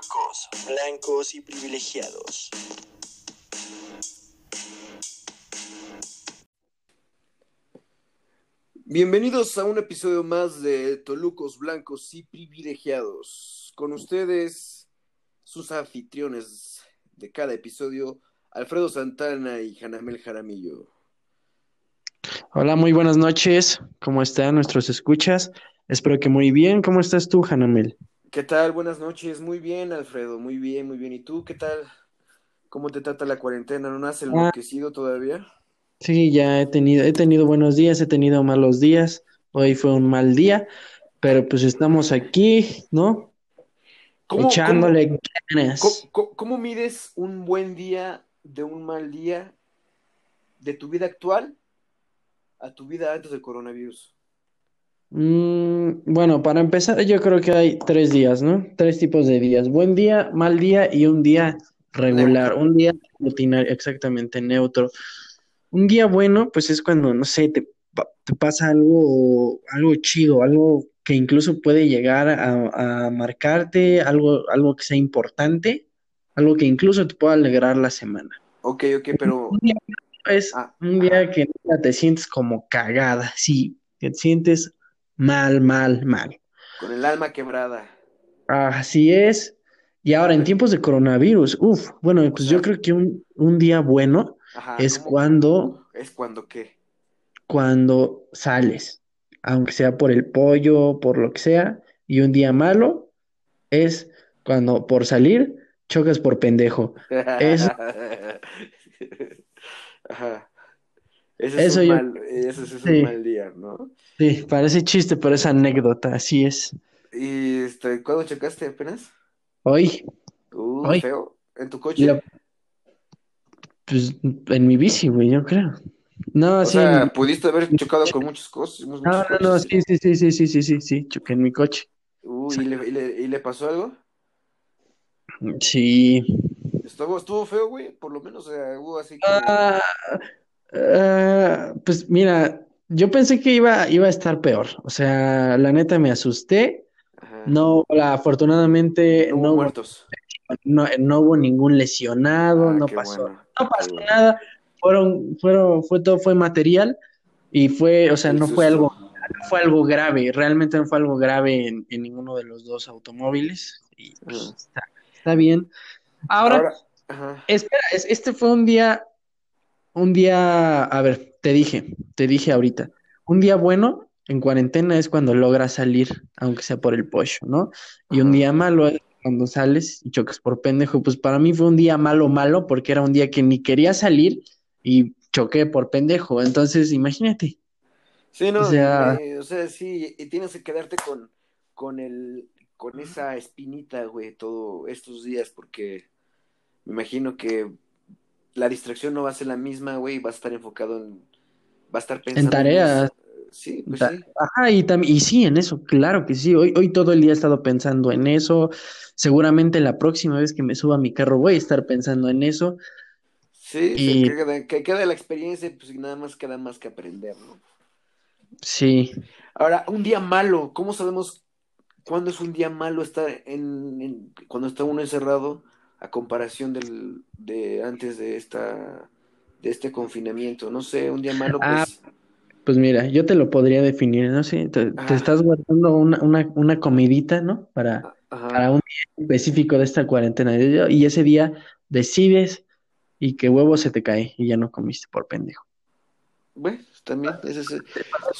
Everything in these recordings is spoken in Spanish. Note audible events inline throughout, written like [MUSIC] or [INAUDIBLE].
Tolucos, blancos y privilegiados. Bienvenidos a un episodio más de Tolucos Blancos y Privilegiados. Con ustedes, sus anfitriones de cada episodio, Alfredo Santana y Janamel Jaramillo. Hola, muy buenas noches. ¿Cómo están nuestros escuchas? Espero que muy bien. ¿Cómo estás tú, Janamel? ¿Qué tal? Buenas noches. Muy bien, Alfredo. Muy bien, muy bien. ¿Y tú qué tal? ¿Cómo te trata la cuarentena? ¿No has enloquecido todavía? Sí, ya he tenido, he tenido buenos días, he tenido malos días. Hoy fue un mal día, pero pues estamos aquí, ¿no? ¿Cómo, Echándole cómo- ganas. cómo- cómo mides un buen día de un mal día de tu vida actual a tu vida antes del coronavirus? Mm, bueno, para empezar, yo creo que hay tres días, ¿no? Tres tipos de días. Buen día, mal día y un día regular. Neutro. Un día rutinario, exactamente, neutro. Un día bueno, pues es cuando, no sé, te, te pasa algo, algo chido, algo que incluso puede llegar a, a marcarte, algo, algo que sea importante, algo que incluso te pueda alegrar la semana. Ok, ok, pero... Un día es Ah, un día que te sientes como cagada, sí, que te sientes mal, mal, mal. Con el alma quebrada. Así es. Y ahora en tiempos de coronavirus, uff, bueno, pues yo creo que un, un día bueno Ajá, es ¿cómo? cuando, Es cuando qué. cuando sales, aunque sea por el pollo, por lo que sea, y un día malo es cuando por salir chocas por pendejo. [LAUGHS] Ajá. Ese es Eso un yo- mal, ese es un sí. mal día, ¿no? Sí, parece chiste, pero es anécdota, así es. ¿Y este, cuándo chocaste apenas? Hoy, Uh, Ay. feo. ¿En tu coche? la- pues en mi bici, güey, yo creo. No, O sí, sea, pudiste haber chocado con muchas cosas. muchos no, no, no, sí, sí, sí, sí, sí, sí, sí, sí, choqué en mi coche. Uh, ¿y le, y le- y le pasó algo? Sí. Estuvo, estuvo feo, güey. Por lo menos, o sea, hubo así como... Ah, ah, pues mira, yo pensé que iba, iba a estar peor. O sea, la neta me asusté. Ajá. No, la- afortunadamente No hubo no, muertos. no, no hubo ningún lesionado, Ah, no pasó, bueno, no qué pasó bueno. nada. Fueron, fueron, fue todo fue material y fue, o sea, no fue algo, fue algo grave. Realmente no fue algo grave en, en ninguno de los dos automóviles. Y pues, Ajá. está, está bien. Ahora, Ahora. Espera, es- este fue un día, un día, a ver, te dije, te dije ahorita, un día bueno en cuarentena es cuando logras salir, aunque sea por el pollo, ¿no? Y un día malo es cuando sales y chocas por pendejo. Pues para mí fue un día malo, malo, porque era un día que ni quería salir y choqué por pendejo. Entonces, imagínate. Sí, no, O sea- eh, o sea, sí, y tienes que quedarte con, con el, con esa espinita, güey, todos estos días, porque me imagino que la distracción no va a ser la misma, güey, vas a estar enfocado en, va a estar pensando en tareas. Sí, pues Ta- sí. Ajá, y, y sí, en eso, claro que sí. Hoy, hoy todo el día he estado pensando en eso. Seguramente la próxima vez que me suba a mi carro voy a estar pensando en eso. Sí, Y- queda, que queda la experiencia, pues nada más queda más que aprender, ¿no? Sí, Ahora, un día malo, ¿cómo sabemos cuándo es un día malo estar en, en- cuando está uno encerrado a comparación del, de antes de esta, de este confinamiento? No sé, un día malo, Ah, pues, pues mira, yo te lo podría definir, no sé, te, te Ajá. estás guardando una, una, una comidita, ¿no? Para, ajá. para un día específico de esta cuarentena. Y ese día decides y que huevo se te cae y ya no comiste por pendejo. Bueno, también, ese es,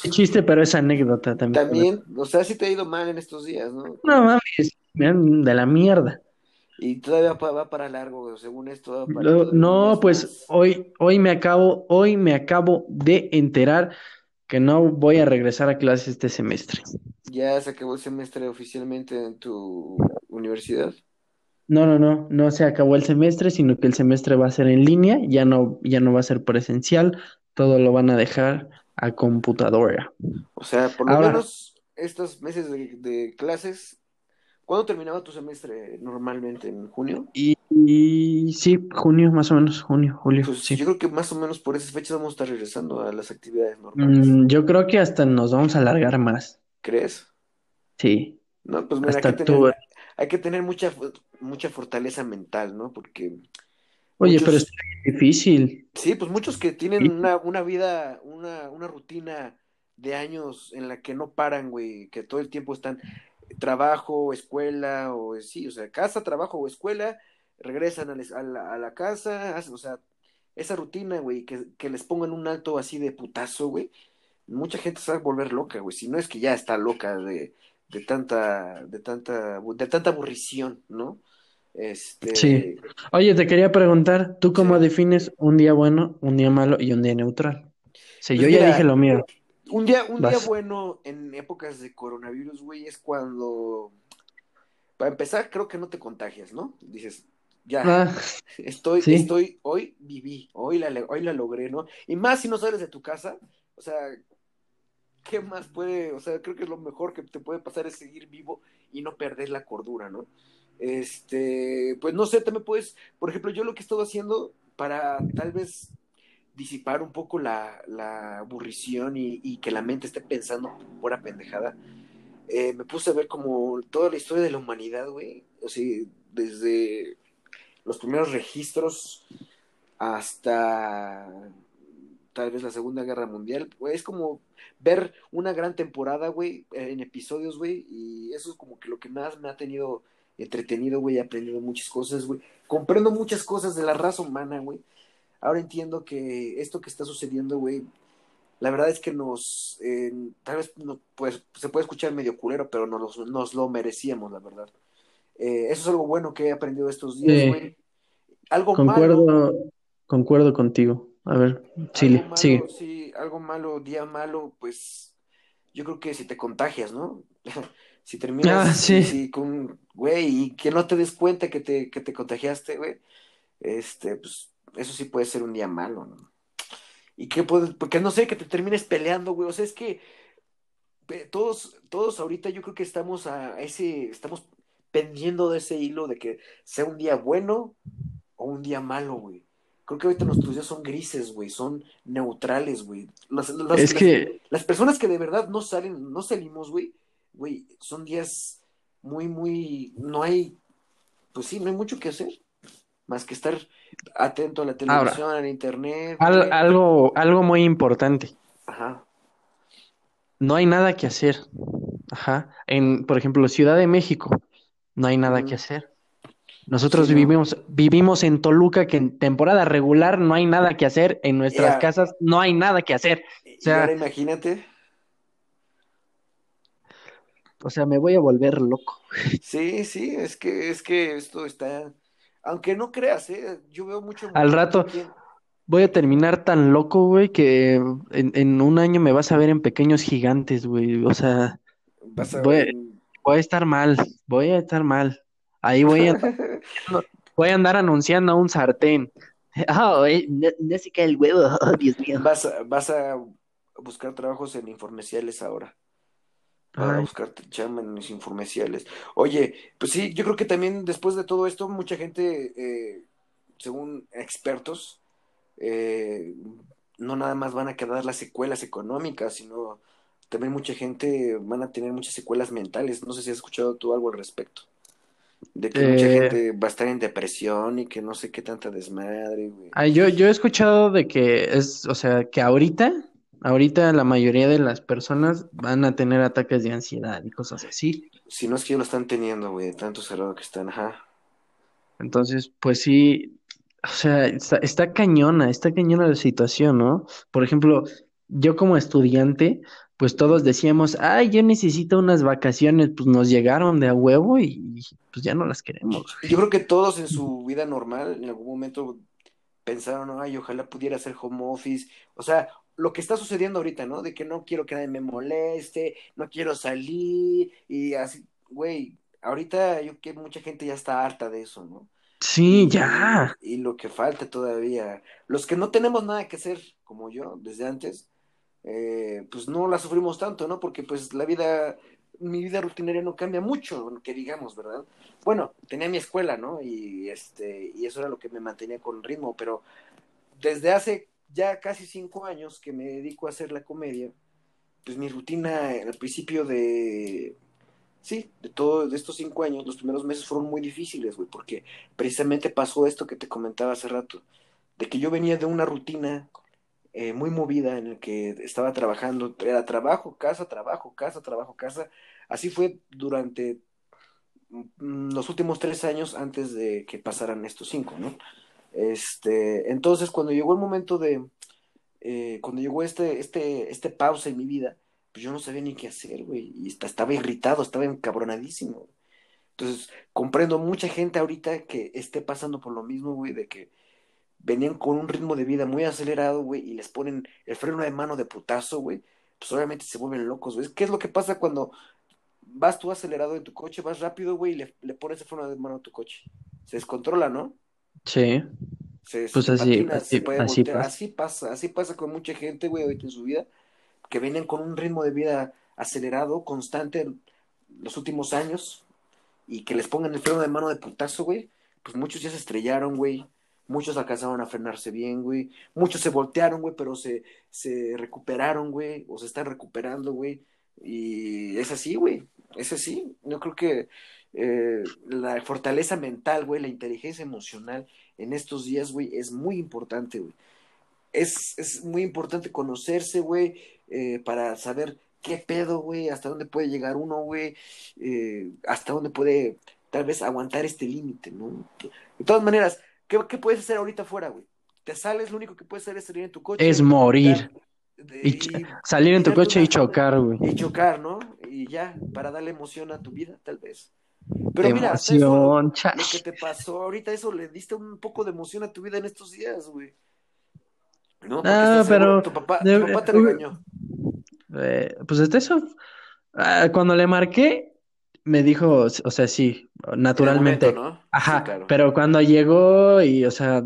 Es chiste, pero es anécdota también. también, o sea, sí te ha ido mal en estos días, ¿no? No mames, de la mierda. Y todavía va para largo, según esto, va para un No, mes pues hoy, hoy me acabo, hoy me acabo de enterar que no voy a regresar a clases este semestre. Ya se acabó el semestre oficialmente en tu universidad. No, no, no, no se acabó el semestre, sino que el semestre va a ser en línea, ya no, ya no va a ser presencial, todo lo van a dejar a computadora. O sea, por lo Ahora- menos estos meses de, de clases, ¿cuándo terminaba tu semestre normalmente? ¿En junio? Y, y sí, junio, más o menos, junio, julio, Pues sí. yo creo que más o menos por esas fechas vamos a estar regresando a las actividades normales. Mm, yo creo que hasta nos vamos a alargar más, ¿Crees? sí. No, pues mira, hay Hasta que tú, tener, hay que tener mucha, mucha fortaleza mental, ¿no? Porque Oye, muchos, pero es difícil. sí, pues muchos que tienen una, una vida, una, una rutina de años en la que no paran, güey, que todo el tiempo están trabajo, escuela, o sí, o sea, casa, trabajo o escuela, regresan a, les- a la, a la casa, hacen- o sea, esa rutina, güey, que, que les pongan un alto así de putazo, güey, mucha gente se va a volver loca, güey, si no es que ya está loca de, de tanta, de tanta, de tanta aburrición, ¿no? Este, Sí. Oye, te quería preguntar, ¿tú cómo sí. defines un día bueno, un día malo y un día neutral? Sí, Pues yo ya dije lo mío. Un día, un día bueno en épocas de coronavirus, güey, es cuando, para empezar, creo que no te contagias, ¿no? Dices, ya, Ah, estoy, sí. estoy, hoy viví, hoy la, hoy la logré, ¿no? Y más si no sales de tu casa, o sea, ¿qué más puede? O sea, creo que lo mejor que te puede pasar es seguir vivo y no perder la cordura, ¿no? Este, pues no sé, también puedes, por ejemplo, yo lo que he estado haciendo para tal vez disipar un poco la, aburrición y, que la mente esté pensando pura pendejada, eh, me puse a ver como toda la historia de la humanidad, güey, o sea, desde los primeros registros hasta tal vez la Segunda Guerra Mundial, güey, es como ver una gran temporada, güey, en episodios, güey, y eso es como que lo que más me ha tenido entretenido, güey, aprendido muchas cosas, güey, comprendo muchas cosas de la raza humana, güey. Ahora entiendo que esto que está sucediendo, güey, la verdad es que nos, eh, tal vez no, pues, se puede escuchar medio culero, pero nos, nos lo merecíamos, la verdad. Eh, eso es algo bueno que he aprendido estos días, Sí, güey. Algo malo, concuerdo, concuerdo contigo. A ver, Chile, malo, sigue. sí, algo malo, día malo, pues yo creo que si te contagias, ¿no? [LAUGHS] Si Ah, terminas, sí, sí. sí, con, güey, y que no te des cuenta que te, que te contagiaste, güey, este, pues eso sí puede ser un día malo, ¿no? Y que puedes, porque no sé, que te termines peleando, güey, o sea, es que todos, todos ahorita yo creo que estamos a ese, estamos pendiendo de ese hilo de que sea un día bueno o un día malo, güey. Creo que ahorita nuestros días son grises, güey, son neutrales, güey. Las, las, Es las, que, las personas que de verdad no salen, no salimos, güey, güey, son días muy, muy, no hay, pues sí, no hay mucho que hacer, más que estar atento a la ahora, televisión, al internet, al- algo, algo muy importante. Ajá, No hay nada que hacer. Ajá. En, por ejemplo, Ciudad de México, no hay nada que hacer. Sí, Nosotros no. vivimos, vivimos en Toluca, que en temporada regular no hay nada que hacer. En nuestras casas no hay nada que hacer. O y ahora sea, imagínate, o sea, me voy a volver loco. sí, sí, es que, es que esto está, aunque no creas, eh, yo veo mucho Al rato voy a terminar tan loco, güey, que en, en un año me vas a ver en Pequeños Gigantes, güey. O sea, vas a, voy, voy a estar mal, voy a estar mal. Ahí voy a andar, [LAUGHS] voy a andar anunciando a un sartén. Oh, no, no se cae el huevo, [LAUGHS] oh, Dios mío. vas a, vas a buscar trabajos en informeciales ahora. A Ay, buscar chamba en los informeciales. Oye, pues sí, yo creo que también después de todo esto, mucha gente, eh, según expertos, eh, no nada más van a quedar las secuelas económicas, sino también mucha gente van a tener muchas secuelas mentales. No sé si has escuchado tú algo al respecto. De que mucha eh, gente va a estar en depresión y que no sé qué tanta desmadre, güey. ay, yo, yo he escuchado de que es, o sea, que ahorita, ahorita la mayoría de las personas van a tener ataques de ansiedad y cosas así. Si no es que ya lo están teniendo, güey, de tanto cerrado que están, ajá. Entonces, pues sí, o sea, está, está cañona, está cañona la situación, ¿no? Por ejemplo, yo como estudiante, pues todos decíamos, ay, yo necesito unas vacaciones, pues nos llegaron de a huevo y pues ya no las queremos. Yo creo que todos en su vida normal, en algún momento pensaron, ay, ojalá pudiera hacer home office. O sea, lo que está sucediendo ahorita, ¿no? De que no quiero que nadie me moleste, no quiero salir y así, güey, ahorita yo que mucha gente ya está harta de eso, ¿no? Sí, Y, ya. y lo que falta todavía, los que no tenemos nada que hacer, como yo, desde antes, eh, pues no la sufrimos tanto, ¿no? Porque pues la vida, mi vida rutinaria no cambia mucho, que digamos, ¿verdad? Bueno, tenía mi escuela, ¿no? Y este, y eso era lo que me mantenía con ritmo, pero desde hace ya casi cinco años que me dedico a hacer la comedia, pues mi rutina al principio de, sí, de todos de estos cinco años, los primeros meses fueron muy difíciles, güey, porque precisamente pasó esto que te comentaba hace rato, de que yo venía de una rutina eh, muy movida en el que estaba trabajando, era trabajo, casa, trabajo, casa, trabajo, casa. Así fue durante mm, los últimos tres años antes de que pasaran estos cinco, ¿no? Este, entonces, cuando llegó el momento de, eh, cuando llegó este, este, este pausa en mi vida, pues yo no sabía ni qué hacer, güey, y estaba irritado, estaba encabronadísimo. Entonces, comprendo mucha gente ahorita que esté pasando por lo mismo, güey, de que venían con un ritmo de vida muy acelerado, güey, y les ponen el freno de mano de putazo, güey, pues obviamente se vuelven locos, güey. ¿Qué es lo que pasa cuando vas tú acelerado en tu coche, vas rápido, güey, y le, le pones el freno de mano a tu coche? Se descontrola, ¿no? Sí. Se, Pues se así- patina, así- se puede así voltear. pasa. Así pasa, así pasa con mucha gente, güey, ahorita en su vida, que vienen con un ritmo de vida acelerado, constante, los últimos años, y que les pongan el freno de mano de putazo, güey, pues muchos ya se estrellaron, güey, muchos alcanzaron a frenarse bien, güey, muchos se voltearon, güey, pero se, se recuperaron, güey, o se están recuperando, güey, y es así, güey, es así, yo creo que eh, la fortaleza mental, güey, la inteligencia emocional en estos días, güey, es muy importante, güey. Es, es muy importante conocerse, güey, eh, para saber qué pedo, güey, hasta dónde puede llegar uno, güey, eh, hasta dónde puede tal vez aguantar este límite, ¿no? De todas maneras, ¿qué, qué puedes hacer ahorita afuera, güey? Te sales, lo único que puedes hacer es salir en tu coche. Es morir. de- Y ch- salir en tu coche y chocar, güey. y chocar, ¿no? Y ya, para darle emoción a tu vida, tal vez. Pero mira, eso, Emoción, lo que te pasó ahorita, eso le diste un poco de emoción a tu vida en estos días, güey. ¿No? Seguro, pero tu papá, tu papá te regañó. Eh, pues hasta eso, ah, cuando le marqué, me dijo, o sea, sí, naturalmente. momento, ¿no? Ajá, Sí, claro. pero cuando llegó y, o sea,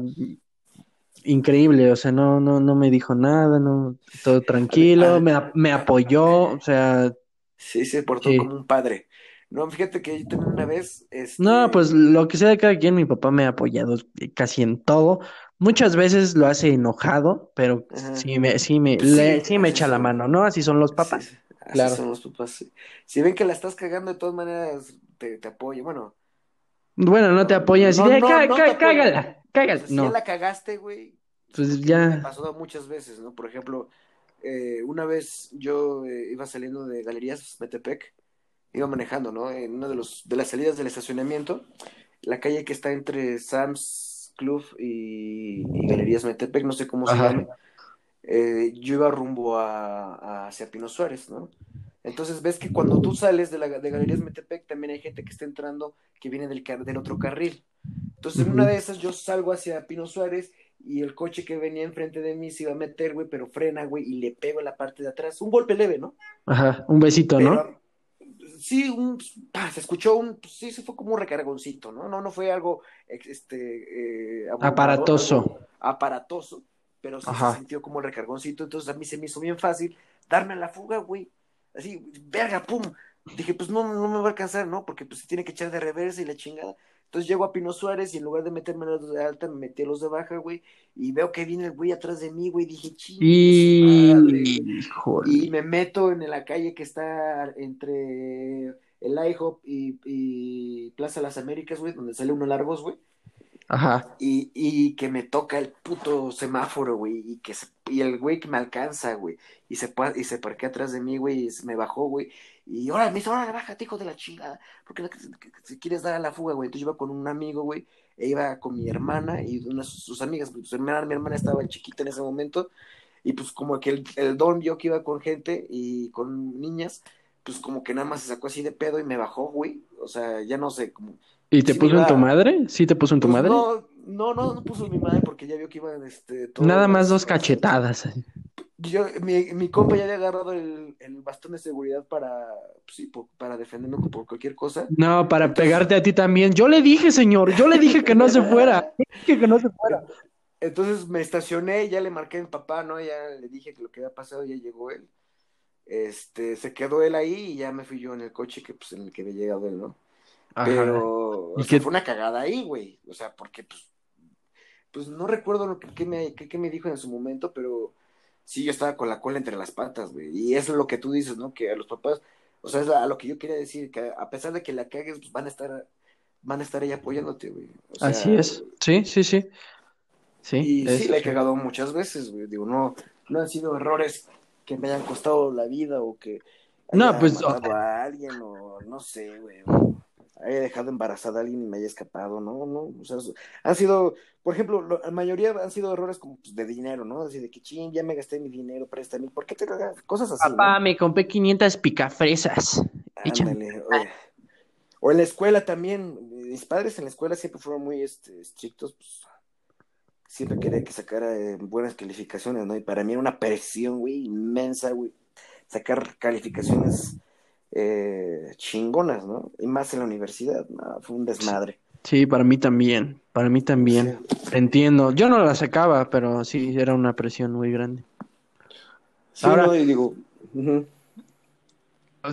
increíble, o sea, no, no, no me dijo nada, no, todo tranquilo, me, me apoyó, o sea, Sí, se portó Sí. como un padre. No, fíjate que yo también una vez, este, no, pues lo que sea de cada quien, mi papá me ha apoyado casi en todo. Muchas veces lo hace enojado, pero Ajá. sí me, sí me, Pues sí, le- sí me echa la mano, ¿no? Así son los papás. sí, así claro. son los papás. Si ven que la estás cagando, de todas maneras, te, te apoya. Bueno, Bueno, no te apoyan así No, de, no, "Cá- no cá- te apoyan. cágala, cágala. si ya la cagaste, güey, pues Me ya, pasó muchas veces, ¿no? Por ejemplo, eh, una vez yo eh, iba saliendo de Galerías Metepec, iba manejando, ¿no? En una de, los, de las salidas del estacionamiento, la calle que está entre Sam's Club y, y Galerías Metepec, no sé cómo se Ajá. llame, eh, yo iba rumbo a, a hacia Pino Suárez, ¿no? Entonces ves que cuando tú sales de, la, de Galerías Metepec, también hay gente que está entrando que viene del, del otro carril. Entonces en una de esas yo salgo hacia Pino Suárez y el coche que venía enfrente de mí se iba a meter, güey, pero frena, güey, y le pego en la parte de atrás. Un golpe leve, ¿no? ajá, un besito, ¿no? Sí, un, se escuchó un, pues, sí, se fue como un recargoncito, ¿no? No, no fue algo, este, eh, Aparatoso. aparatoso, pero sí Ajá. se sintió como el recargoncito, entonces a mí se me hizo bien fácil darme a la fuga, güey, así, verga, pum, dije, pues no, no me va a alcanzar, ¿no? Porque pues se tiene que echar de reversa y la chingada. Entonces llego a Pino Suárez y en lugar de meterme los de alta, me metí a los de baja, güey, y veo que viene el güey atrás de mí, güey, dije, güey". Y. Y me meto en la calle que está entre el IHOP y, y Plaza Las Américas, güey, donde sale uno largos, güey. Ajá. Y, y que me toca el puto semáforo, güey. Y que se- y el güey que me alcanza, güey. Y se, y se parquea atrás de mí, güey. Y se me bajó, güey. Y ahora me dice, ahora bájate, hijo de la chingada. Porque si quieres dar a la fuga, güey. Entonces yo iba con un amigo, güey. E iba con mi hermana y unas sus amigas. Pues, Su hermana, mi hermana estaba chiquita en ese momento. Y pues como que el, el don vio que iba con gente y con niñas. Pues como que nada más se sacó así de pedo y me bajó, güey. O sea, ya no sé, como ¿Y te Sí, puso en tu madre? ¿Sí te puso en tu pues madre? no, no, no, no puso mi madre porque ya vio que iban este, todos Nada más dos cachetadas. Yo, mi, mi compa ya había agarrado el, el bastón de seguridad para, pues sí, por- para defenderme por cualquier cosa. No, para Entonces- pegarte a ti también. Yo le dije, señor, yo le dije que no se fuera. [LAUGHS] Dije que no se fuera. Entonces me estacioné, ya le marqué a mi papá, ¿no? Ya le dije que lo que había pasado, ya llegó él. Este, se quedó él ahí y ya me fui yo en el coche que, pues, en el que había llegado él, ¿no? Ajá. Pero, o ¿Y sea, qué- fue una cagada ahí, güey. O sea, porque, pues, pues no recuerdo lo que, me, qué me dijo en su momento, pero sí, yo estaba con la cola entre las patas, güey. Y es lo que tú dices, ¿no? Que a los papás, O sea, es a lo que yo quería decir, que a pesar de que la cagues, pues van a estar, van a estar ahí apoyándote, güey. O sea, Así es. Sí, sí, sí. Sí, Y es- sí, la he cagado muchas veces, güey. Digo, no, no han sido errores que me hayan costado la vida o que No, pues, o a alguien o no sé, güey. o haya dejado embarazada a alguien y me haya escapado, ¿no? no o sea, han sido, por ejemplo, lo- la mayoría han sido errores como pues, de dinero, ¿no? Así de que, ching, ya me gasté mi dinero, préstame. ¿Por qué te cagas? Cosas así, ¿no? Papá, me compré 500 picafresas. Échame. Ándale, oye. O en la escuela también, mis padres en la escuela siempre fueron muy este, estrictos, pues siempre quería que sacara eh, buenas calificaciones, ¿no? Y para mí era una presión, güey, inmensa, güey, sacar calificaciones eh, chingonas, ¿no? Y más en la universidad, no, fue un desmadre. Sí, para mí también. Para mí también. Entiendo. Yo no la sacaba, pero sí, era una presión muy grande. Sí, Ahora- no, y digo.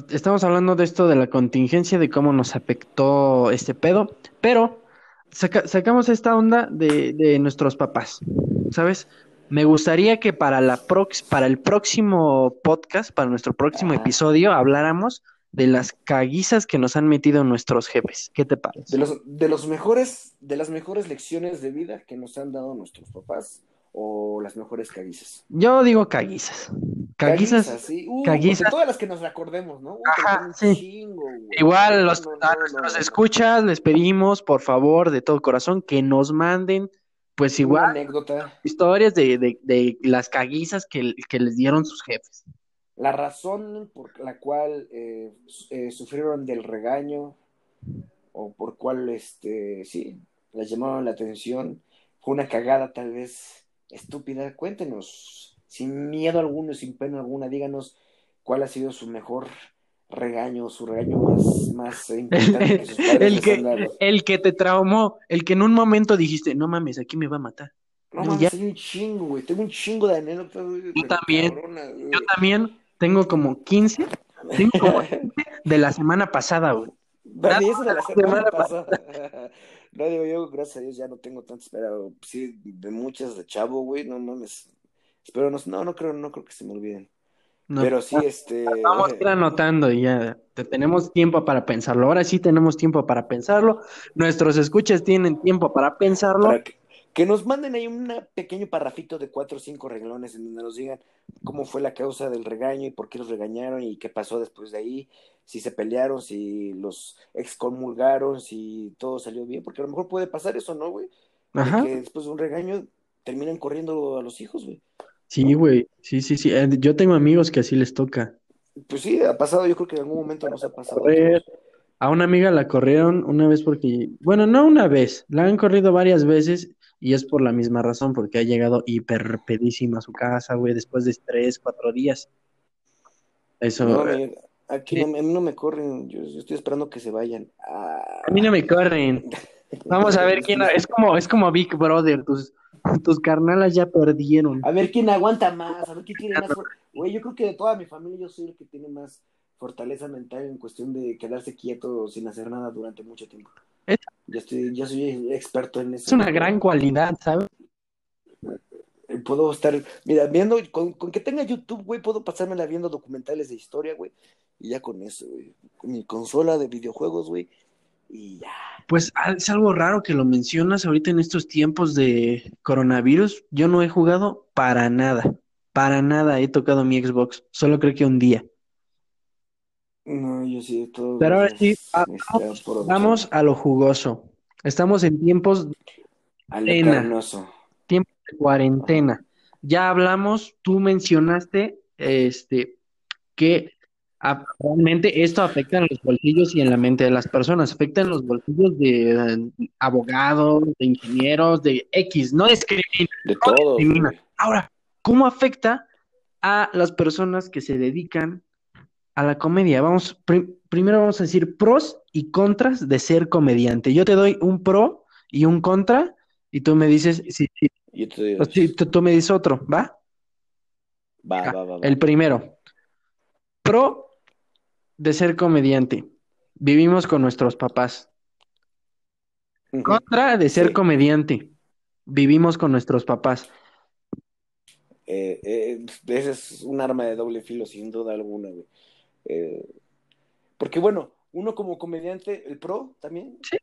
Estamos hablando de esto de la contingencia, de cómo nos afectó este pedo, pero saca- sacamos esta onda de, de nuestros papás, ¿sabes? Me gustaría que para la prox- para el próximo podcast, para nuestro próximo episodio, habláramos de las caguizas que nos han metido nuestros jefes. ¿Qué te parece? de los, de los mejores, de las mejores lecciones de vida que nos han dado nuestros papás o las mejores caguizas. Yo digo caguizas. Caguizas. sí. Uh, caguizas. porque todas las que nos recordemos, ¿no? Uh, Ajá, sí. chingo. Igual los, No, no, a no, nuestros no. escuchas les pedimos, por favor, de todo corazón, que nos manden, pues igual, anécdota. historias de, de, de las caguizas que, que les dieron sus jefes. La razón por la cual eh, eh, sufrieron del regaño o por cual, este, sí, les llamaron la atención, fue una cagada tal vez estúpida. Cuéntenos, sin miedo alguno, sin pena alguna, díganos cuál ha sido su mejor regaño, su regaño más, más importante que sus [LAUGHS] padres El que, el que te traumó, el que en un momento dijiste, no mames, aquí me va a matar. No mames, un chingo, güey. Tengo un chingo de anécdotas, pero también. Yo también tengo como 15, tengo como [LAUGHS] 15 de la semana pasada, güey. Dani, eso de la semana pasada. [LAUGHS] No, digo, yo, gracias a Dios, ya no tengo tantas, pero sí, de muchas de chavo, güey, no mames. Espero no, no, no creo, no creo que se me olviden. No, Pero sí, este. Vamos a ir [LAUGHS] anotando y ya te- tenemos tiempo para pensarlo. Ahora sí tenemos tiempo para pensarlo. Nuestros escuchas tienen tiempo para pensarlo. para que, que nos manden ahí un pequeño parrafito de cuatro o cinco reglones en donde nos digan cómo fue la causa del regaño y por qué los regañaron y qué pasó después de ahí, si se pelearon, si los excomulgaron, si todo salió bien, porque a lo mejor puede pasar eso, ¿no, güey? De Ajá. que después de un regaño terminan corriendo a los hijos, güey. Sí, güey. Sí, sí, sí. Eh, Yo tengo amigos que así les toca. Pues sí, ha pasado, yo creo que en algún momento nos ha pasado. Correr. A una amiga la corrieron una vez porque, bueno, no una vez, la han corrido varias veces y es por la misma razón, porque ha llegado hiper pedísima a su casa, güey, después de tres, cuatro días. Eso, No, eh, me- aquí sí. no, a mí no me corren, yo, yo estoy esperando que se vayan. Ah, a mí no me corren. Vamos a ver quién, es como, es como Big Brother, tus, tus carnalas ya perdieron. A ver quién aguanta más, a ver quién tiene más. Güey, yo creo que de toda mi familia yo soy el que tiene más fortaleza mental en cuestión de quedarse quieto sin hacer nada durante mucho tiempo. Es- Ya estoy, soy experto en eso. Es una gran cualidad, ¿sabes? Eh, Puedo estar, mira, viendo, con, con que tenga YouTube, güey, puedo pasármela viendo documentales de historia, güey. Y ya con eso, güey. Mi consola de videojuegos, güey. Y ya. Pues ah, es algo raro que lo mencionas ahorita en estos tiempos de coronavirus. Yo no he jugado para nada, para nada he tocado mi Xbox, solo creo que un día. No, yo sí, todo. Pero ahora sí, va- por- Vamos a lo jugoso. Estamos en tiempos a lo Cena. carnoso. de cuarentena. Ya hablamos, tú mencionaste este que ah, realmente esto afecta en los bolsillos y en la mente de las personas, afecta en los bolsillos de abogados, de ingenieros, de X, no discrimina. De No todo. Ahora, ¿cómo afecta a las personas que se dedican a la comedia? Vamos, pri- primero vamos a decir pros y contras de ser comediante. Yo te doy un pro y un contra y tú me dices si, si tú, tú me dices otro, ¿va? va, va, va, va. El primero, pro de ser comediante. Vivimos con nuestros papás. Contra de ser Sí. comediante. Vivimos con nuestros papás. Eh, eh, ese es un arma de doble filo, sin duda alguna, güey. Eh, Porque bueno, uno como comediante, el pro también, Sí.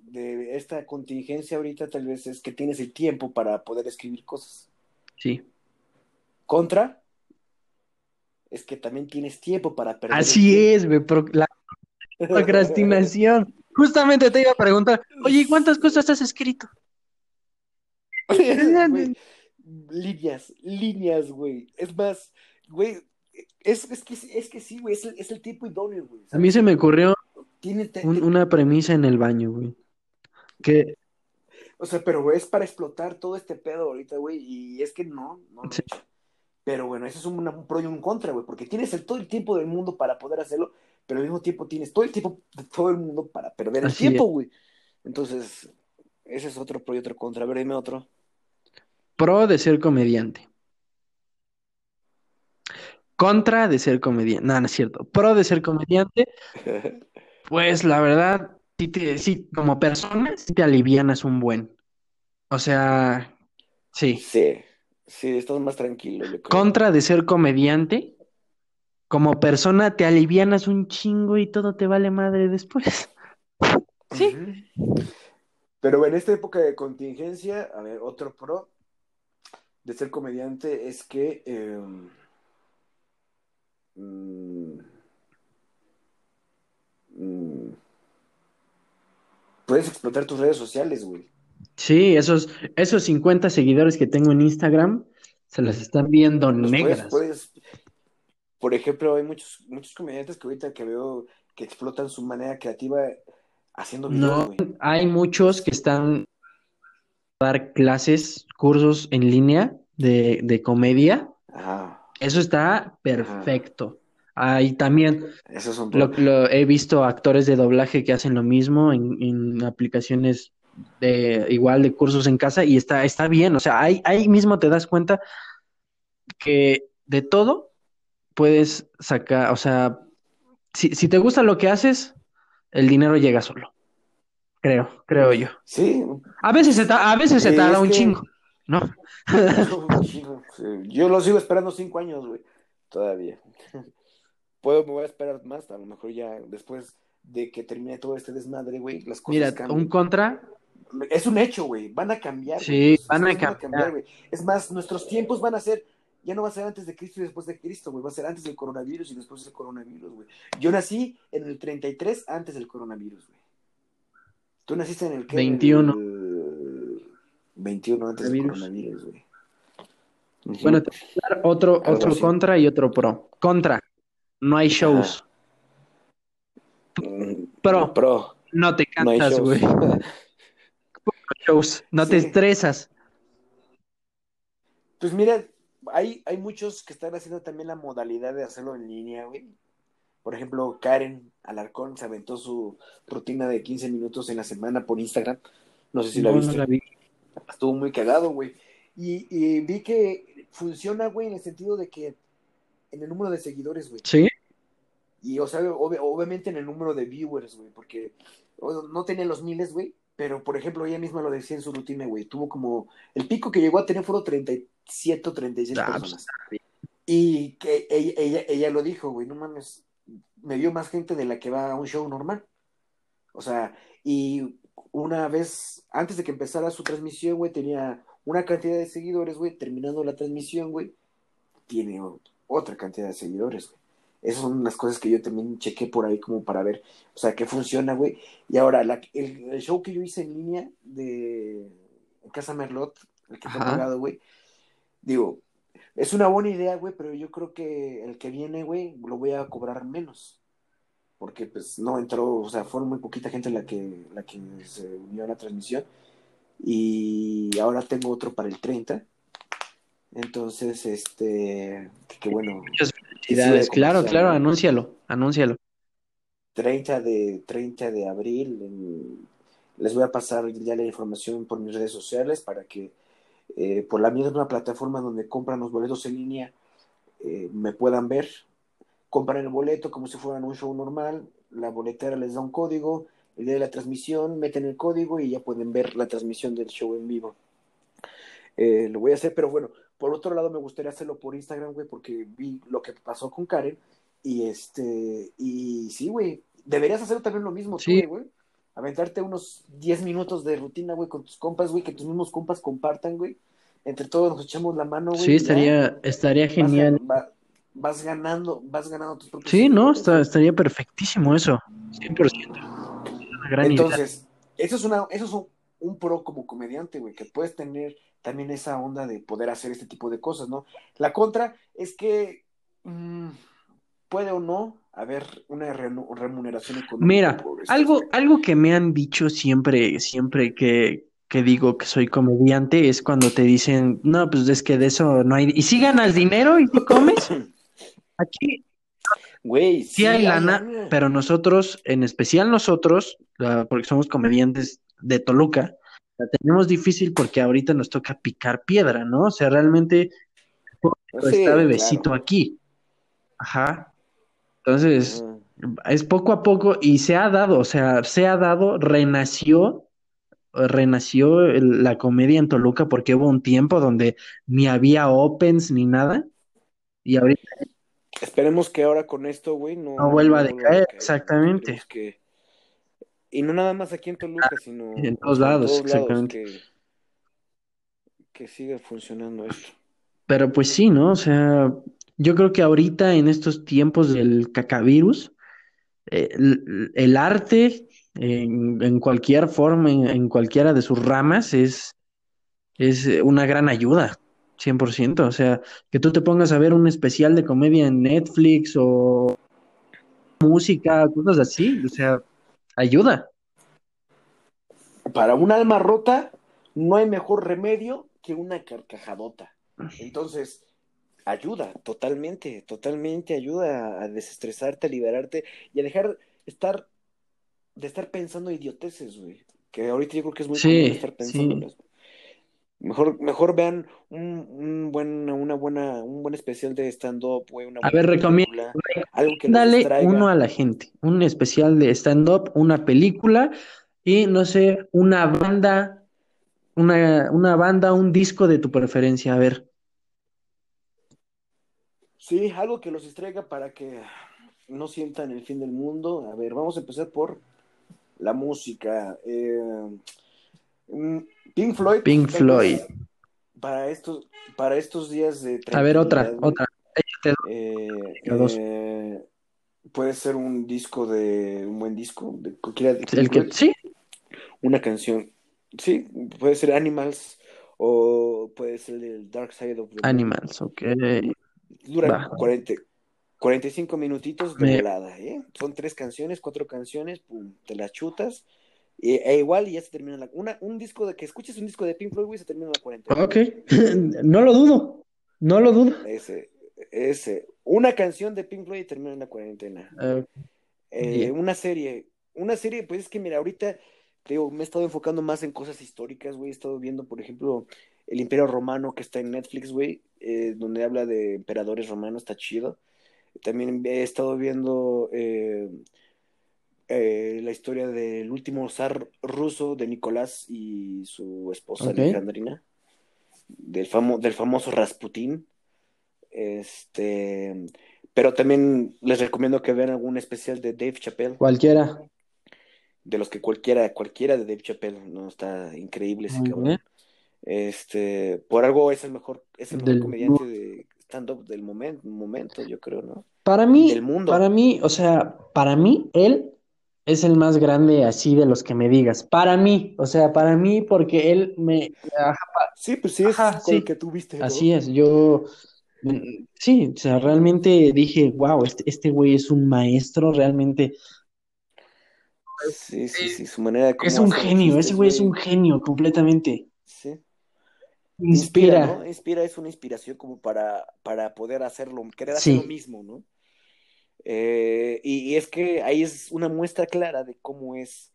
de esta contingencia ahorita tal vez es que tienes el tiempo para poder escribir cosas. Sí. Contra, es que también tienes tiempo para perder. Así es, güey, pro- la procrastinación. [LAUGHS] Justamente te iba a preguntar, oye, ¿y ¿cuántas cosas has escrito? [LAUGHS] Líneas, líneas, güey. Es más, güey, es, es, que, es que sí, güey, es el, es el tipo idóneo, güey. A mí se me ocurrió un- una premisa en el baño, güey. Que O sea, pero güey, es para explotar todo este pedo ahorita, güey, y es que no, no. Sí. Pero bueno, eso es un, un pro y un contra, güey, porque tienes el, todo el tiempo del mundo para poder hacerlo, pero al mismo tiempo tienes todo el tiempo de todo el mundo para perder el Así tiempo, güey. Entonces, ese es otro pro y otro contra. A ver, dime otro. pro de ser comediante. Contra de ser comediante. No, no es cierto. Pro de ser comediante, pues la verdad, sí, te, sí, como persona, sí te alivianas un buen. O sea, sí. Sí, sí, estás más tranquilo, yo creo. Contra de ser comediante, como persona te alivianas un chingo y todo te vale madre después. [LAUGHS] Sí. Pero en esta época de contingencia, a ver, otro pro de ser comediante es que eh, mm, mm, puedes explotar tus redes sociales, güey. Sí, esos, esos 50 seguidores que tengo en Instagram se las están viendo negras. puedes- por ejemplo, hay muchos, muchos comediantes que ahorita que veo que explotan su manera creativa haciendo videos, No, hay muchos que están a dar clases, cursos en línea de, de comedia. Eso está perfecto. Ahí también esos son lo, lo- he visto actores de doblaje que hacen lo mismo en, en aplicaciones de igual de cursos en casa y está, está bien. O sea, ahí, ahí mismo te das cuenta que de todo puedes sacar, o sea, si, si te gusta lo que haces, el dinero llega solo. Creo, creo yo. Sí, A veces se, ta- a veces se tarda es un que- chingo, ¿no? [LAUGHS] Yo lo sigo esperando cinco años, güey. Todavía. Puedo, me voy a esperar más, a lo mejor ya después de que termine todo este desmadre, güey, las cosas Mira, cambian. un contra, Es un hecho, güey. Van a cambiar. Sí, van a cambiar. güey. Es más, nuestros tiempos van a ser, ya no va a ser antes de Cristo y después de Cristo, güey. Va a ser antes del coronavirus y después del coronavirus, güey. Yo nací en el 33 antes del coronavirus, güey. Tú naciste en el qué? 21. En el 21 antes del Coronavirus. güey. Bueno, te voy a dar otro, Algo otro así. contra y otro pro. Contra, no hay shows. Mm, Pro. Pro. No te No hay cansas, shows. güey. [LAUGHS] Shows, no te estresas. Pues mira, hay, hay muchos que están haciendo también la modalidad de hacerlo en línea, güey. Por ejemplo, Karen Alarcón se aventó su rutina de 15 minutos en la semana por Instagram. No sé si la No, no viste. la vi. Estuvo muy cagado, güey. Y, y vi que funciona, güey, en el sentido de que en el número de seguidores, güey. ¿Sí? Y, o sea, ob- obviamente en el número de viewers, güey, porque no tenía los miles, güey, pero por ejemplo, ella misma lo decía en su rutina, güey, tuvo como, el pico que llegó a tener fueron 37 o 36 Ah, pues, personas. Y que ella, ella, ella lo dijo, güey, no mames, me vio más gente de la que va a un show normal. O sea, y una vez, antes de que empezara su transmisión, güey, tenía una cantidad de seguidores, güey, terminando la transmisión, güey, tiene otra cantidad de seguidores, güey. Esas son las cosas que yo también chequé por ahí como para ver, o sea, qué funciona, güey. Y ahora, la- el, el show que yo hice en línea de Casa Merlot, el que fue Ajá. pagado, güey, digo, es una buena idea, güey, pero yo creo que el que viene, güey, lo voy a cobrar menos. Porque, pues, no entró, o sea, fueron muy poquita gente la que, la que se unió a la transmisión. Y ahora tengo otro para el 30. Entonces, este, que, bueno, Muchas felicidades. Claro, claro, anúncialo, anúncialo. 30 de, 30 de abril. en- les voy a pasar ya la información por mis redes sociales para que eh, por la misma plataforma donde compran los boletos en línea eh, me puedan ver. Compran el boleto como si fueran un show normal. La boletera les da un código. El día de la transmisión meten el código y ya pueden ver la transmisión del show en vivo. Eh, lo voy a hacer, pero bueno, por otro lado me gustaría hacerlo por Instagram, güey, porque vi lo que pasó con Karen Y este, y sí, güey, deberías hacer también lo mismo Sí. tú, güey. Aventarte unos 10 minutos de rutina, güey, con tus compas, güey, que tus mismos compas compartan, güey. Entre todos nos echamos la mano, güey. Sí, ya. estaría, estaría Vas genial. Vas, ganando, vas ganando tus propios Sí, no, está, estaría perfectísimo eso. 100%. Una gran idea. Entonces, eso es una, eso es un, un pro como comediante, güey, que puedes tener también esa onda de poder hacer este tipo de cosas, ¿no? La contra es que mm, puede o no haber una remuneración económica Mira, esto, algo, algo que me han dicho siempre, siempre que, que digo que soy comediante es cuando te dicen, no, pues es que de eso no hay. ¿Y si ganas dinero y si comes? [CLEARS THROAT] Aquí Güey, sí hay lana, pero nosotros, en especial nosotros, porque somos comediantes de Toluca, la tenemos difícil porque ahorita nos toca picar piedra, ¿no? O sea, realmente Sí, está bebecito claro. aquí. Ajá. Entonces, Ujú. es poco a poco y se ha dado, o sea, se ha dado, renació, renació el- la comedia en Toluca porque hubo un tiempo donde ni había opens ni nada y ahorita Esperemos que ahora con esto, güey, no, No vuelva a decaer, exactamente. Que- Y no nada más aquí en Toluca, sino en todos lados, exactamente. que, que siga funcionando esto. Pero pues sí, ¿no? O sea, yo creo que ahorita en estos tiempos del cacavirus, eh, el, el arte en, en cualquier forma, en, en cualquiera de sus ramas, es, es una gran ayuda, 100%. O sea, que tú te pongas a ver un especial de comedia en Netflix o música, cosas así, o sea, ayuda. Para un alma rota, no hay mejor remedio que una carcajadota. Entonces, ayuda, totalmente, totalmente ayuda a desestresarte, a liberarte y a dejar estar, de estar pensando idioteces, güey. Que ahorita yo creo que es muy Sí, estar pensando sí. en. Mejor, mejor vean un, un buen, una buena, un buen especial de stand-up, güey, una A ver, recomienda, algo que dale distraiga. uno a la gente, un especial de stand-up, una película y no sé, una banda, una, una banda, un disco de tu preferencia. A ver, Sí, algo que los distraiga para que no sientan el fin del mundo. A ver, vamos a empezar por la música. Eh, mm, Pink Floyd. Pink Floyd. Para estos, para estos días de A ver, otra, otra. Eh, eh, puede ser un disco de un buen disco de cualquiera de Pink El que, Floyd, sí, una canción. Sí, puede ser Animals o puede ser el Dark Side of the. Animals, ok. Duran Va. 40, 45 minutitos de Me- volada, ¿eh? Son tres canciones, cuatro canciones, pum, te las chutas. E, e igual y ya se termina la... Una, un disco de que escuches un disco de Pink Floyd, güey, se termina la cuarentena. Ok, [LAUGHS] no lo dudo, no lo dudo. Ese, ese. Una canción de Pink Floyd y termina la cuarentena. Eh, Eh, una serie, una serie, pues es que mira, ahorita te digo, me he estado enfocando más en cosas históricas, güey. He estado viendo, por ejemplo, El Imperio Romano que está en Netflix, güey, eh, donde habla de emperadores romanos, está chido. También he estado viendo eh, eh, la historia del último zar ruso de Nicolás y su esposa. Alejandrina, del, famo- del famoso Rasputín. Este, pero también les recomiendo que vean algún especial de Dave Chappelle, cualquiera. de los que cualquiera, cualquiera de Dave Chappelle, no está increíble ese cabrón. Este, por algo es el mejor, es el mejor comediante de stand-up del momento, momento, yo creo, ¿no? Para mí, Del mundo. para mí, o sea, para mí, él es el más grande así de los que me digas. Para mí, o sea, para mí, porque él me... ajá, Sí, pues sí, es Ajá, con el sí. que tú viste, ¿no? Así es, yo... mm, Sí, o sea, realmente dije, wow, este, este güey es un maestro, realmente Sí, sí, sí, su manera de cómo es un genio, ese güey es un genio completamente. Sí. Inspira, Inspira. ¿no? Inspira es una inspiración como para, para poder hacerlo, querer Sí. hacer lo mismo, ¿no? Eh, y, y es que ahí es una muestra clara de cómo es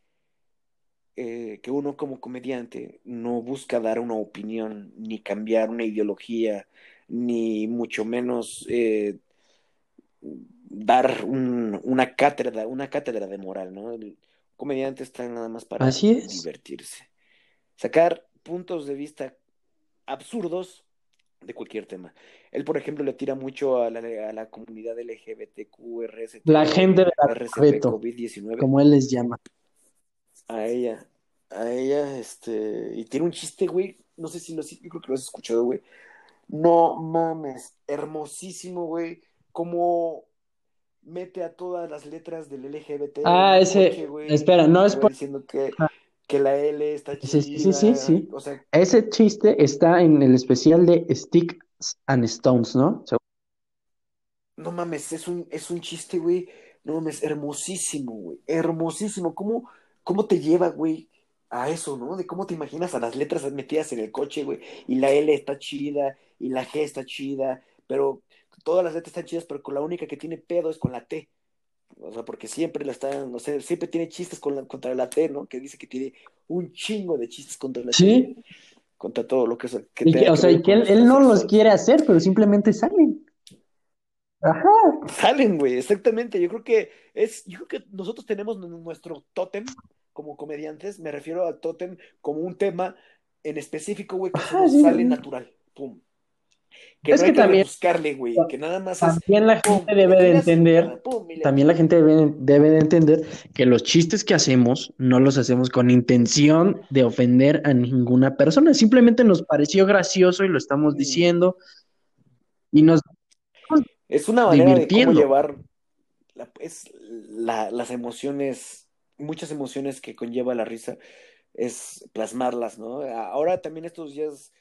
eh, que uno como comediante no busca dar una opinión, ni cambiar una ideología, ni mucho menos eh, dar un- una cátedra, una cátedra de moral, ¿no? El comediante está nada más para Así es. divertirse. Sacar puntos de vista absurdos de cualquier tema. Él, por ejemplo, le tira mucho a la, a la comunidad LGBTQ, RST, La gente de la RCP, Beto, COVID-19, como él les llama. a ella, a ella, este, y tiene un chiste, güey, no sé si lo, yo creo que lo has escuchado, güey. No mames, hermosísimo, güey, como mete a todas las letras del LGBT Ah, ese, coche, güey, espera, no es por... diciendo que, Ah, que la L está Sí, sí, sí, sí, chida, sí. o sea, Ese chiste está en el especial de Sticks and Stones, ¿no? No mames, es un, es un chiste, güey. No mames, hermosísimo, güey. Hermosísimo. ¿Cómo, cómo te lleva, güey, a eso, ¿no? De cómo te imaginas a las letras metidas en el coche, güey. Y la L está chida, y la G está chida, pero todas las letras están chidas, pero con la única que tiene pedo es con la T. O sea, porque siempre la están, no sé, siempre tiene chistes con la- contra la T, ¿no? Que dice que tiene un chingo de chistes contra la T, Sí, contra todo lo que, es- que y tenga que, o sea, y que él, él no los quiere hacer, pero simplemente salen. Ajá. Salen, güey, exactamente. Yo creo que es, yo creo que nosotros tenemos nu- nuestro tótem como comediantes, me refiero al tótem como un tema en específico, güey, que se Ajá, nos sí. sale natural. Pum. Que Es no que hay que también, rebuscarle, güey, que nada más es también la pum, gente debe de entender, pum, también la gente debe, debe de entender que los chistes que hacemos no los hacemos con intención de ofender a ninguna persona. Simplemente nos pareció gracioso y lo estamos diciendo y nos Es una manera de cómo llevar la, es la- las emociones, muchas emociones que conlleva la risa, es plasmarlas, ¿no? Ahora también estos días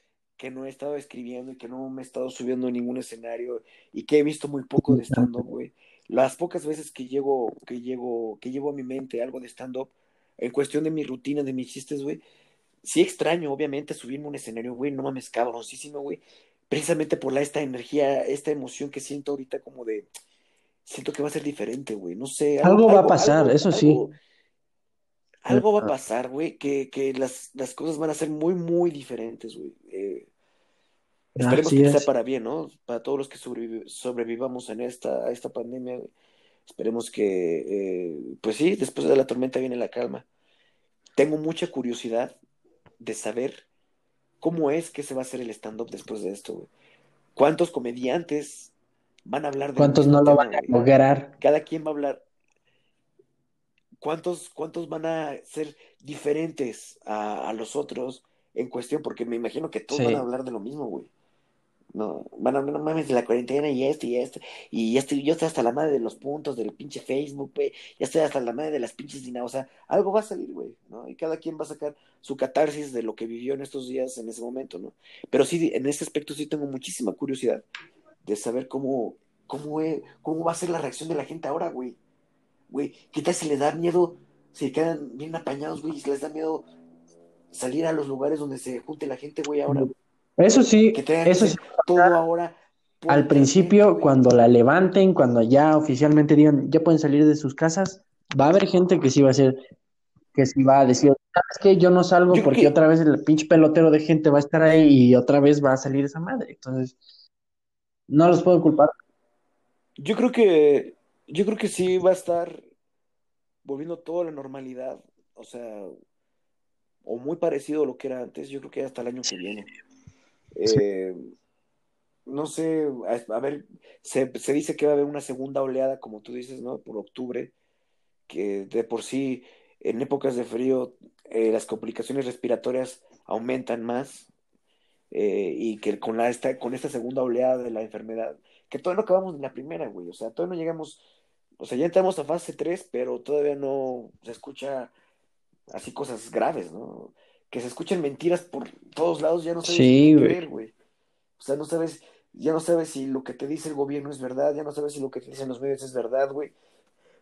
que no he estado escribiendo y que no me he estado subiendo a ningún escenario y que he visto muy poco de stand-up, güey. Las pocas veces que llego, que llego, que llevo a mi mente algo de stand-up, en cuestión de mi rutina, de mis chistes, güey, sí extraño, obviamente, subirme a un escenario, güey, no mames, cabroncísimo, güey, precisamente por la, esta energía, esta emoción que siento ahorita como de, siento que va a ser diferente, güey, no sé, Algo va a pasar, eso sí. algo, algo va a pasar, güey, que, que las, las cosas van a ser muy, muy diferentes, güey. Eh, esperemos Así que sea para bien, ¿no? Para todos los que sobreviv- sobrevivamos en esta, a esta pandemia, güey. Esperemos que, eh, pues sí, después de la tormenta viene la calma. Tengo mucha curiosidad de saber cómo es que se va a hacer el stand-up después de esto, güey. ¿Cuántos comediantes van a hablar del ¿Cuántos no lo van a lograr? Cada quien va a hablar. ¿Cuántos, cuántos van a ser diferentes a, a los otros en cuestión? Porque me imagino que todos van a hablar de lo mismo, güey. No, van a, no mames, de la cuarentena y esto y esto. Y ya estoy, yo estoy hasta la madre de los puntos del pinche Facebook, güey. Ya estoy hasta la madre de las pinches dinámicas. O sea, algo va a salir, güey, ¿no? Y cada quien va a sacar su catarsis de lo que vivió en estos días, en ese momento, ¿no? Pero sí, en ese aspecto sí tengo muchísima curiosidad de saber cómo, cómo, es- cómo va a ser la reacción de la gente ahora, güey. Güey, ¿qué tal si les da miedo? Se quedan bien apañados, güey, y les da miedo salir a los lugares donde se junte la gente, güey, ahora. Eso sí, Que que eso sí. todo ahora Al principio, cuando la levanten, cuando ya oficialmente digan, ya pueden salir de sus casas, va a haber gente que sí va a ser, que sí va a decir, ¿sabes qué? Yo no salgo Yo porque que, otra vez el pinche pelotero de gente va a estar ahí y otra vez va a salir esa madre. Entonces, no los puedo culpar. yo creo que, yo creo que sí va a estar volviendo todo a la normalidad, o sea, o muy parecido a lo que era antes, yo creo que hasta el año que viene. Eh, no sé, a, ver, se, se dice que va a haber una segunda oleada, como tú dices, ¿no? Por octubre, que de por sí en épocas de frío eh, las complicaciones respiratorias aumentan más eh, y que con, la, esta, con esta segunda oleada de la enfermedad, que todavía no acabamos ni la primera, güey, o sea, todavía no llegamos, o sea, ya entramos a fase 3, pero todavía no se escucha así cosas graves, ¿no? Que se escuchan mentiras por todos lados, ya no sabes Sí, qué güey. creer, güey. O sea, no sabes, ya no sabes si lo que te dice el gobierno es verdad, ya no sabes si lo que te dicen los medios es verdad, güey.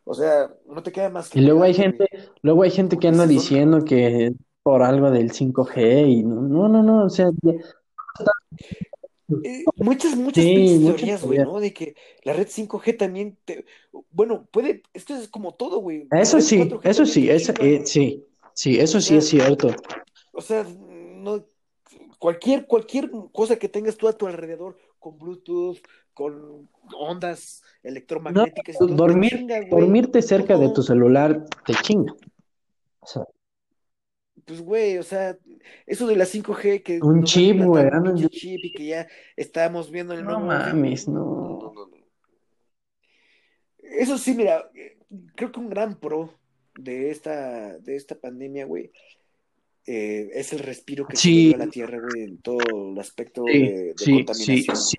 O sea, no te queda más que Y luego hay gente, güey. luego hay gente que anda son, diciendo que por algo del 5G y no, no, no, o sea, ya- eh, muchas, muchas sí, teorías, güey. ¿no? De que la red 5G también te, bueno, puede, esto es como todo, güey. Eso sí, 4G eso sí, eso, eh, sí, sí, eso sí es cierto. O sea, no, cualquier, cualquier cosa que tengas tú a tu alrededor, con Bluetooth, con ondas No, electromagnéticas te dormir, chinga, dormirte cerca de tu celular te chinga. O sea, pues, güey, o sea, eso de la 5G que Un chip, güey, un chip y que ya estábamos viendo el No mames, no. no, no, no. Eso sí, mira, creo que un gran pro de esta, de esta pandemia, güey, eh, es el respiro que se Sí, dio a la Tierra, güey, en todo el aspecto sí, de, de sí, contaminación. sí,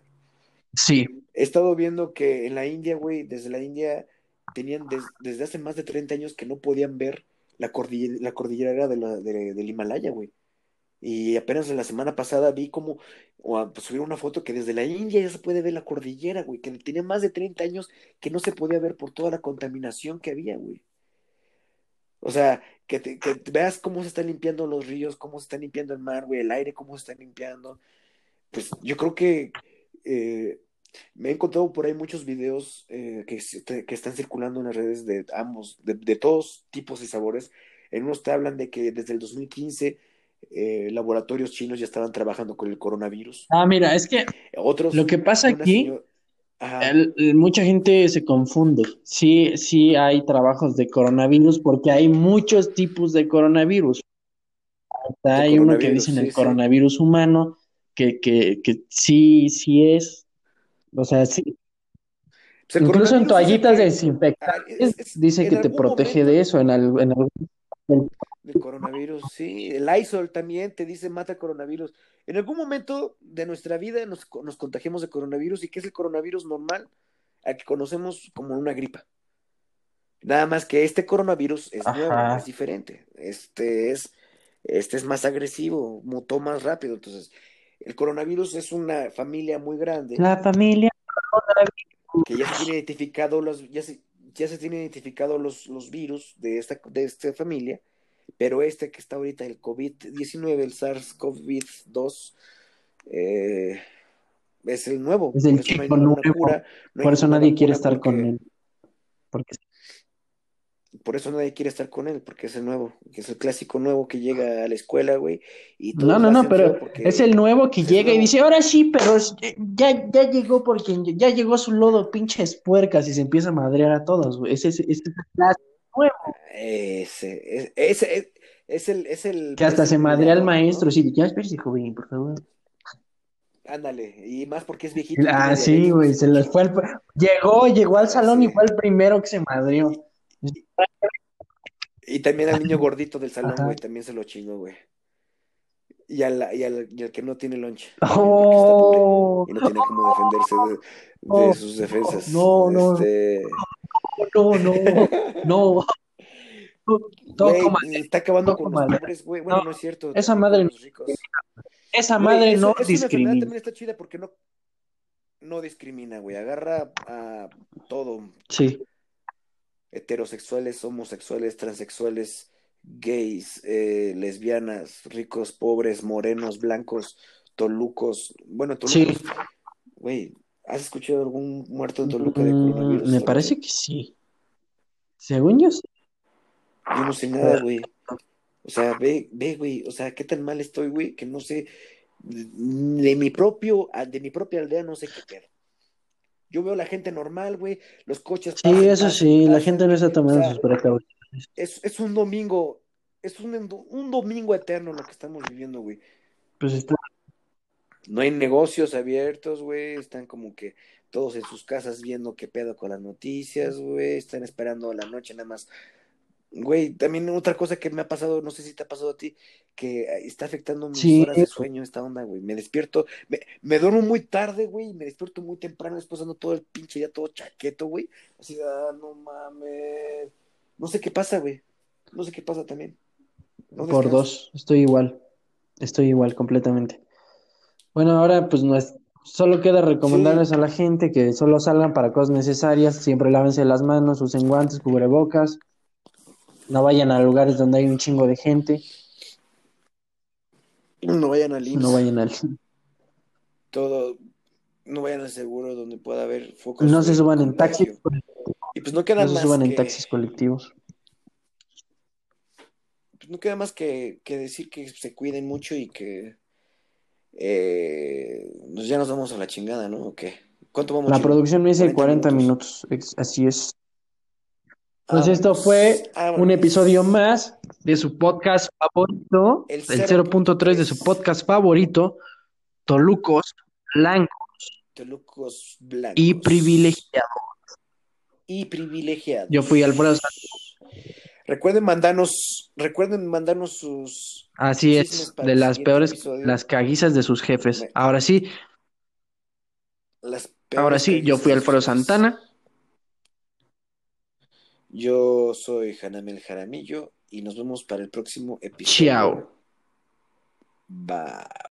sí. He estado viendo que en la India, güey, desde la India tenían des- desde hace más de 30 años que no podían ver la cordillera, la cordillera de la- de- del Himalaya, güey. Y apenas la semana pasada vi como, o, ah, pues, subieron una foto que desde la India ya se puede ver la cordillera, güey, que tenía más de 30 años que no se podía ver por toda la contaminación que había, güey. O sea, que, te- que veas cómo se están limpiando los ríos, cómo se está limpiando el mar, güey, el aire, cómo se está limpiando. Pues yo creo que eh, me he encontrado por ahí muchos videos eh, que, están circulando en las redes de ambos, de, de todos tipos y sabores. En unos te hablan de que desde el 2015 eh, laboratorios chinos ya estaban trabajando con el coronavirus. Ah, mira, es que Otros, lo que pasa aquí, señora-. El- el- mucha gente se confunde. Sí, sí hay trabajos de coronavirus porque hay muchos tipos de coronavirus. De Hay uno que dicen sí, el sí. coronavirus humano, que, que, que sí, sí es. O sea, sí. Pues el Incluso en el toallitas desinfectantes Ah, dice en que te protege momento- de eso. En, al- en algún- del coronavirus, sí. El Lysol también te dice mata coronavirus. En algún momento de nuestra vida nos, nos contagiamos de coronavirus. ¿Y qué es el coronavirus normal? Al que conocemos como una gripa. Nada más que este coronavirus es nuevo, es diferente. Este es, este es más agresivo, mutó más rápido. Entonces, el coronavirus es una familia muy grande La familia. que ya se tiene identificado los, ya se, ya se tiene identificado los, los virus de esta, de esta familia, pero este que está ahorita, el COVID-19, el SARS-CoV-2, eh, es el nuevo. Es el por no chico ninguna nuevo. cura, no Por eso nadie quiere estar con él. Porque Por eso nadie quiere estar con él, porque es el nuevo, que es el clásico nuevo que llega a la escuela, güey, y No, no, no, pero es el nuevo que es llega y dice, ahora sí, pero es- ya, ya llegó porque ya llegó su lodo, pinches puercas, y se empieza a madrear a todos, güey. Ese es ese es nuevo. Ese, es, ese es, es el, es el Que hasta se el madrea al peleador, ¿no? maestro, sí, ya espérese, joven, por favor. Ándale, y más porque es viejito. y Ah, sí, güey, se les fue el... Llegó, llegó al salón y sí. fue el primero que se madreó. Y también al niño [LAUGHS] gordito del salón, güey, también se lo chingó, güey. Y al, y al, y al que no tiene lunch. [LAUGHS] Oh, Y no tiene cómo defenderse de, de Oh, sus defensas. no, no. Este, no, no, no. No, está acabando no, con los pobres, güey. Bueno, No, no, es cierto. esa madre los ricos. Esa madre eso- no discrimina. también está chida porque no, no discrimina, güey. Agarra a todo. Sí, Heterosexuales, homosexuales, transexuales, gays, eh, lesbianas, ricos, pobres, morenos, blancos, tolucos. Bueno, sí. tolucos. Güey, ¿has escuchado algún muerto en Toluca de Mm, coronavirus? me parece que sí. Según yo. Yo no sé nada, güey. O sea, ve, ve, güey. O sea, qué tan mal estoy, güey, que no sé. De mi propio, de mi propia aldea no sé qué pedo. Yo veo la gente normal, güey. Los coches Sí, pasan, eso pasan, sí, la gente no está tomando O sea, sus precauciones. Es, es un domingo. Es un, un domingo eterno lo que estamos viviendo, güey. Pues está, No hay negocios abiertos, güey. Están como que todos en sus casas viendo qué pedo con las noticias, güey. Están esperando la noche nada más. Güey, también otra cosa que me ha pasado, no sé si te ha pasado a ti, que está afectando mis Sí. horas de sueño esta onda, güey. Me despierto, me, me duermo muy tarde, güey, y me despierto muy temprano, después ando todo el pinche día todo chaqueto, güey. Así, ah, no mames. No sé qué pasa, güey. No sé qué pasa también. No por dos, estoy igual. Estoy igual, completamente. Bueno, ahora pues no es, solo queda recomendarles a la gente que solo salgan para cosas necesarias, siempre lávense las manos, usen guantes, cubrebocas, no vayan a lugares donde hay un chingo de gente, No vayan al IMSS. no vayan al... [LAUGHS] Todo, no vayan al seguro donde pueda haber focos. No se suban en taxis, Y pues no queda no se más suban en taxis colectivos. pues no queda más que, que decir que se cuiden mucho y que eh, pues ya nos vamos a la chingada, ¿no? ¿O qué? ¿Cuánto vamos? La producción me dice 40 40 minutos, así es. Ah, Pues esto vámonos. fue Ah, un vámonos. episodio más de su podcast favorito, El el 0.3 de su 0.3. podcast favorito, Tolucos, Blancos Tolucos blancos. y Privilegiados. Y privilegiados. Yo fui Alfredo Recuerden mandarnos, recuerden mandarnos sus Así es, de las peores, episodio. las caguizas de sus jefes. Ahora sí, Las ahora sí, yo fui Alfredo. Santana. Yo soy Hanamel Jaramillo y nos vemos para el próximo episodio. Chao. Bye.